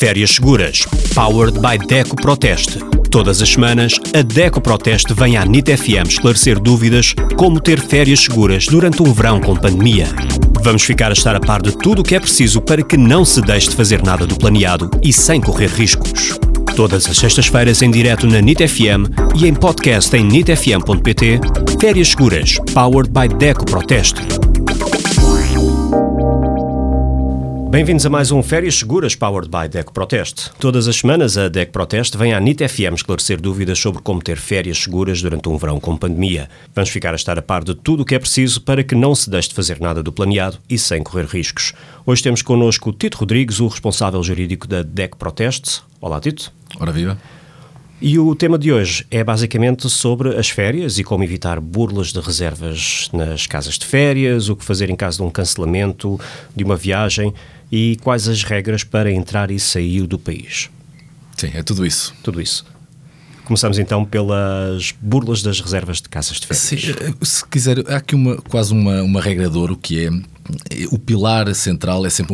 Férias Seguras, powered by Deco Proteste. Todas as semanas, a Deco Proteste vem à NIT FM esclarecer dúvidas como ter férias seguras durante um verão com pandemia. Vamos ficar a estar a par de tudo o que é preciso para que não se deixe de fazer nada do planeado e sem correr riscos. Todas as sextas-feiras em direto na NIT FM e em podcast em nitfm.pt. Férias Seguras, powered by Deco Proteste. Bem-vindos a mais um Férias Seguras Powered by DEC Proteste. Todas as semanas a DEC Proteste vem à NIT FM esclarecer dúvidas sobre como ter férias seguras durante um verão com pandemia. Vamos ficar a estar a par de tudo o que é preciso para que não se deixe de fazer nada do planeado e sem correr riscos. Hoje temos connosco o Tito Rodrigues, o responsável jurídico da DEC Proteste. Olá, Tito. Ora viva. E o tema de hoje é basicamente sobre as férias e como evitar burlas de reservas nas casas de férias, o que fazer em caso de um cancelamento de uma viagem e quais as regras para entrar e sair do país. Sim, é tudo isso. Tudo isso. Começamos então pelas burlas das reservas de casas de férias. Sim, eh, se quiser, há aqui uma, quase uma, uma regra de ouro que é o pilar central é sempre